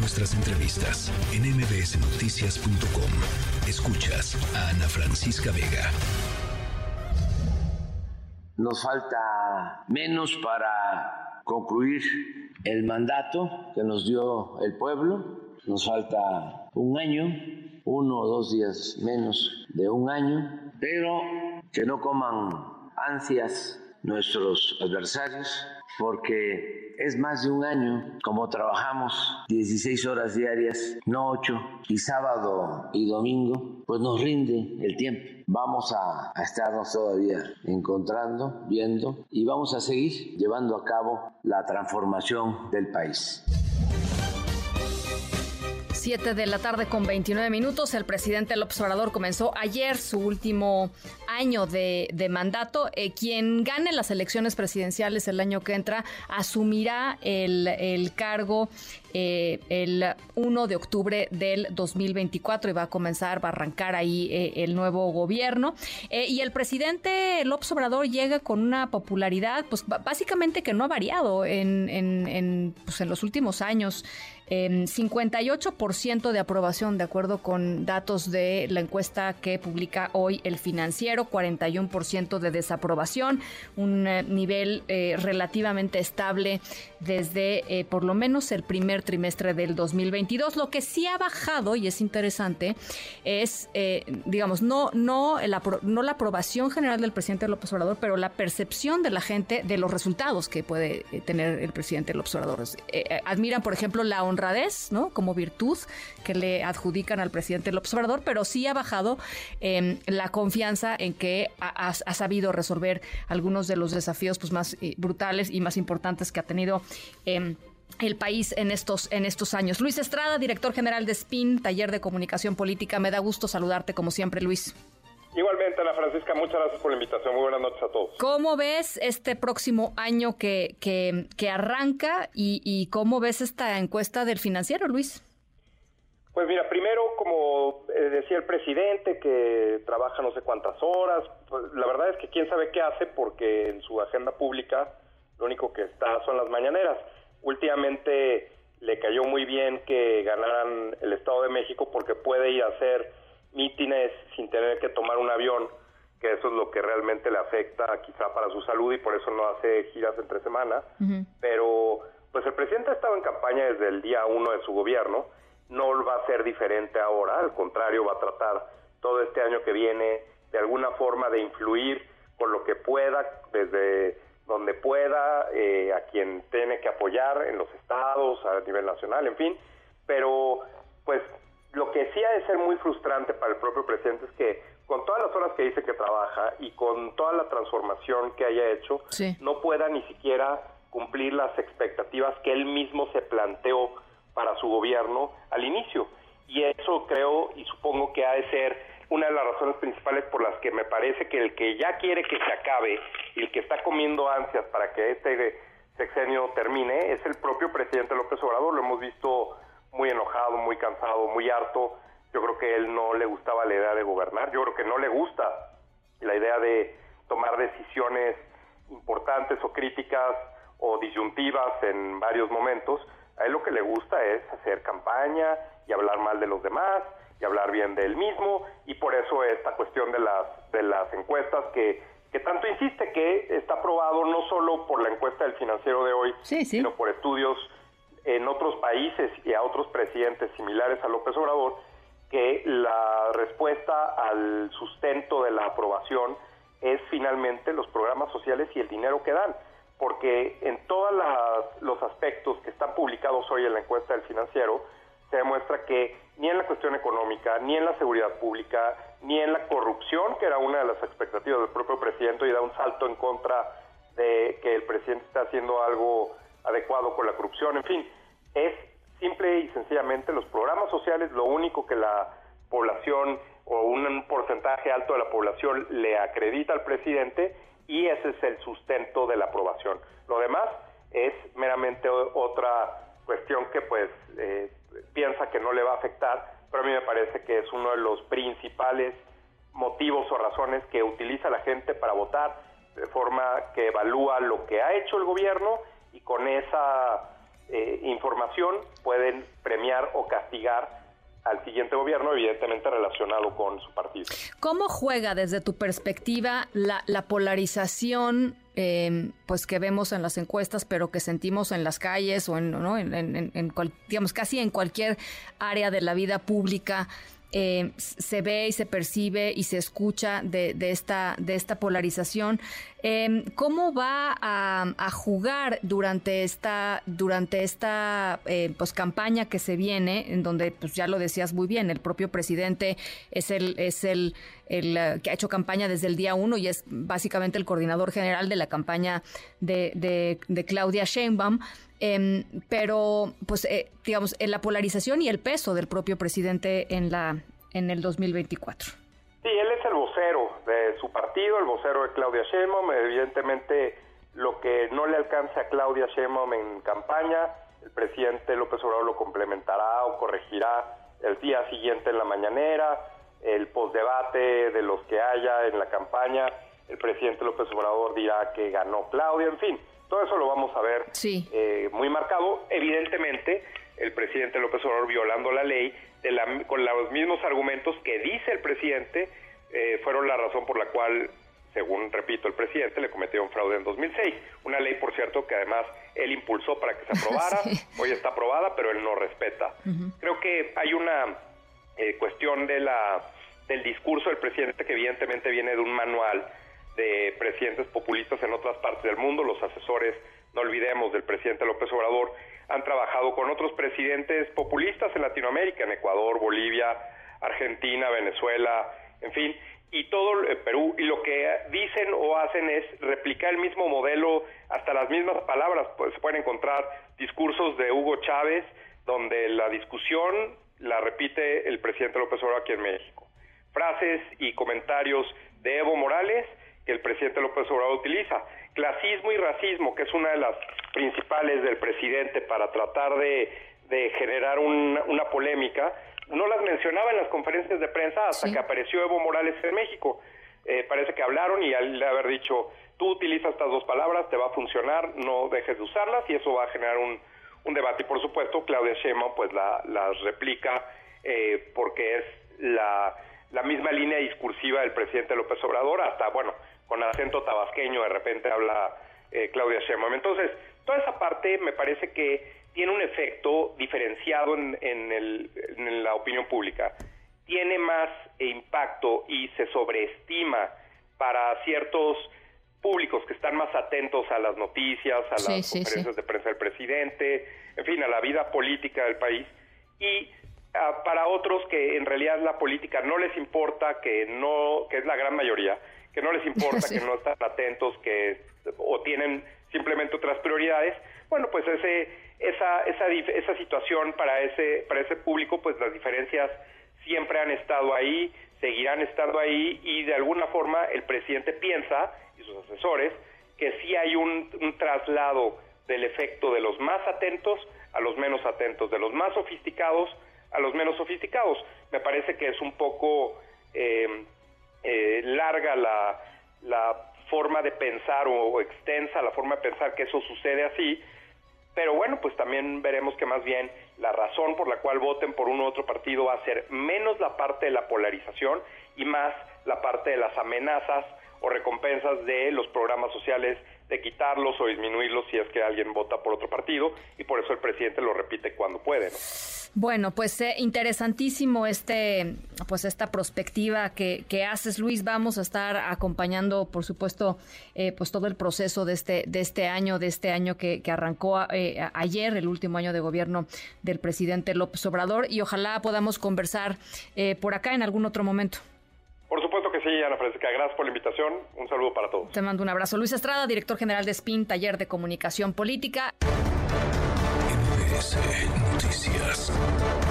nuestras entrevistas en mbsnoticias.com. Escuchas a Ana Francisca Vega. Nos falta menos para concluir el mandato que nos dio el pueblo. Nos falta un año, uno o dos días menos de un año, pero que no coman ansias nuestros adversarios, porque es más de un año como trabajamos 16 horas diarias, no 8, y sábado y domingo, pues nos rinde el tiempo. Vamos a, estarnos todavía encontrando, viendo, y vamos a seguir llevando a cabo la transformación del país. 7 de la tarde con 29 minutos. El presidente López Obrador comenzó ayer su último año de, mandato. Eh, quien gane las elecciones presidenciales el año que entra asumirá el, cargo eh, el 1 de octubre del 2024 y va a comenzar, a arrancar ahí eh, el nuevo gobierno. y el presidente López Obrador llega con una popularidad, pues básicamente que no ha variado en, en, pues, en los últimos años. 58% de aprobación de acuerdo con datos de la encuesta que publica hoy el financiero, 41% de desaprobación, un eh, nivel eh, relativamente estable desde eh, por lo menos el primer trimestre del 2022. Lo que sí ha bajado y es interesante es, digamos, no, no, la, no la aprobación general del presidente López Obrador, pero la percepción de la gente de los resultados que puede tener el presidente López Obrador. admiran, por ejemplo, la honra ¿no? Como virtud que le adjudican al presidente López Obrador, pero sí ha bajado em, la confianza en que ha, sabido resolver algunos de los desafíos pues, más eh, brutales y más importantes que ha tenido. Em, el país en estos, en estos años. Luis Estrada, director general de SPIN, taller de comunicación política. Me da gusto saludarte como siempre, Luis. Igualmente, Ana Francisca, muchas gracias por la invitación. Muy buenas noches a todos. ¿Cómo ves este próximo año que, que, arranca y, cómo ves esta encuesta del financiero, Luis? Pues mira, primero, como eh, decía el presidente, que trabaja no sé cuántas horas, pues la verdad es que quién sabe qué hace porque en su agenda pública lo único que está son las mañaneras. Últimamente le cayó muy bien que ganaran el Estado de México porque puede ir a hacer mítines sin tener que tomar un avión, que eso es lo que realmente le afecta quizá para su salud y por eso no hace giras entre semana. Pero pues el presidente ha estado en campaña desde el día uno de su gobierno, no va a ser diferente ahora, al contrario, va a tratar todo este año que viene de alguna forma de influir con lo que pueda, desde donde pueda, eh, a quien tiene que apoyar en los estados, a nivel nacional, en fin, pero pues lo que sí ha de ser muy frustrante para el propio presidente es que con todas las horas que dice que trabaja y con toda la transformación que haya hecho, no pueda ni siquiera cumplir las expectativas que él mismo se planteó para su gobierno al inicio. Y eso creo y supongo que ha de ser una de las razones principales por las que me parece que el que ya quiere que se acabe y el que está comiendo ansias para que este sexenio termine es el propio presidente López Obrador. Lo hemos visto muy enojado, muy cansado, muy harto. Yo creo que él no le gustaba la idea de gobernar. Yo creo que no le gusta la idea de tomar decisiones importantes o críticas o disyuntivas en varios momentos. A él lo que le gusta es hacer campaña y hablar mal de los demás y hablar bien de él mismo y por eso esta cuestión de las de las encuestas que que tanto insiste que está aprobado no solo por la encuesta del financiero de hoy, sino por estudios en otros países y a otros presidentes similares a López Obrador que la respuesta al sustento de la aprobación es finalmente los programas sociales y el dinero que dan, porque en todos los aspectos que están publicados hoy en la encuesta del financiero, se demuestra que ni en la cuestión económica, ni en la seguridad pública, ni en la corrupción, que era una de las expectativas del propio presidente, y da un salto en contra de que el presidente está haciendo algo adecuado con la corrupción, en fin, es simple y sencillamente los programas sociales, lo único que la población o un porcentaje alto de la población le acredita al presidente y ese es el sustento de la aprobación. Lo demás es meramente otra cuestión que pues eh, piensa que no le va a afectar, pero a mí me parece que es uno de los principales motivos o razones que utiliza la gente para votar de forma que evalúa lo que ha hecho el gobierno y con esa eh, información pueden premiar o castigar al siguiente gobierno, evidentemente relacionado con su partido. ¿Cómo juega desde tu perspectiva la, polarización em, pues que vemos en las encuestas, pero que sentimos en las calles o en, ¿no? en, digamos, casi en cualquier área de la vida pública eh, se ve y se percibe y se escucha de, esta, de esta polarización. Em, ¿Cómo va a, jugar durante esta, durante esta eh, pues, campaña que se viene, en donde pues, ya lo decías muy bien, el propio presidente es el, es el, el eh, que ha hecho campaña desde el día uno y es básicamente el coordinador general de la campaña de, de, de Claudia Sheinbaum? Em, pero, pues, eh, digamos, en la polarización y el peso del propio presidente en, la, en el 2024. Sí, él es el vocero de su partido, el vocero de Claudia Sheinbaum. Evidentemente, lo que no le alcanza a Claudia Sheinbaum en campaña, el presidente López Obrador lo complementará o corregirá el día siguiente en la mañanera, el postdebate de los que haya en la campaña, el presidente López Obrador dirá que ganó Claudia, en fin, todo eso lo vamos a ver eh, muy marcado. Evidentemente, el presidente López Obrador violando la ley con los mismos argumentos que dice el presidente eh, fueron la razón por la cual, según repito, el presidente le cometió un fraude en 2006. Una ley, por cierto, que además él impulsó para que se aprobara. Hoy está aprobada, pero él no respeta. Creo que hay una eh, cuestión de la del discurso del presidente que evidentemente viene de un manual de presidentes populistas en otras partes del mundo. Los asesores, no olvidemos, del presidente López Obrador han trabajado con otros presidentes populistas en Latinoamérica, en Ecuador, Bolivia, Argentina, Venezuela, en fin, y todo el Perú. Y lo que dicen o hacen es replicar el mismo modelo, hasta las mismas palabras. Pues se pueden encontrar discursos de Hugo Chávez, donde la discusión la repite el presidente López Obrador aquí en México. Frases y comentarios de Evo Morales que el presidente López Obrador utiliza. Clasismo y racismo, que es una de las principales del presidente para tratar de, generar una polémica, no las mencionaba en las conferencias de prensa hasta que apareció Evo Morales en México. Eh, parece que hablaron y al haber dicho, tú utilizas estas dos palabras, te va a funcionar, no dejes de usarlas y eso va a generar un, debate. Y por supuesto, Claudia Sheinbaum pues las la replica eh, porque es la, la misma línea discursiva del presidente López Obrador, hasta, bueno, con acento tabasqueño de repente habla eh, Claudia Sheinbaum. Entonces, toda esa parte me parece que tiene un efecto diferenciado en, en, la opinión pública. Tiene más impacto y se sobreestima para ciertos públicos que están más atentos a las noticias, a las conferencias de prensa del presidente, en fin, a la vida política del país. Y para otros que en realidad la política no les importa, que no, que es la gran mayoría, que no les importa, que no están atentos, que o tienen simplemente otras prioridades, bueno, pues ese esa esa esa situación para ese para ese público, pues las diferencias siempre han estado ahí, seguirán estando ahí y de alguna forma el presidente piensa y sus asesores que sí hay un, traslado del efecto de los más atentos a los menos atentos, de los más sofisticados a los menos sofisticados. Me parece que es un poco eh, eh, larga la, la forma de pensar o, extensa la forma de pensar que eso sucede así, pero bueno, pues también veremos que más bien la razón por la cual voten por uno u otro partido va a ser menos la parte de la polarización y más la parte de las amenazas o recompensas de los programas sociales de quitarlos o disminuirlos si es que alguien vota por otro partido y por eso el presidente lo repite cuando puede. Bueno, pues eh, interesantísimo este, pues esta perspectiva que, que, haces, Luis. Vamos a estar acompañando, por supuesto, eh, pues todo el proceso de este, de este año, de este año que, que arrancó eh, ayer, el último año de gobierno del presidente López Obrador, y ojalá podamos conversar por acá en algún otro momento. Por supuesto que sí, Ana Francisca. Gracias por la invitación. Un saludo para todos. Te mando un abrazo. Luis Estrada, director general de SPIN, Taller de Comunicación Política. Noticias.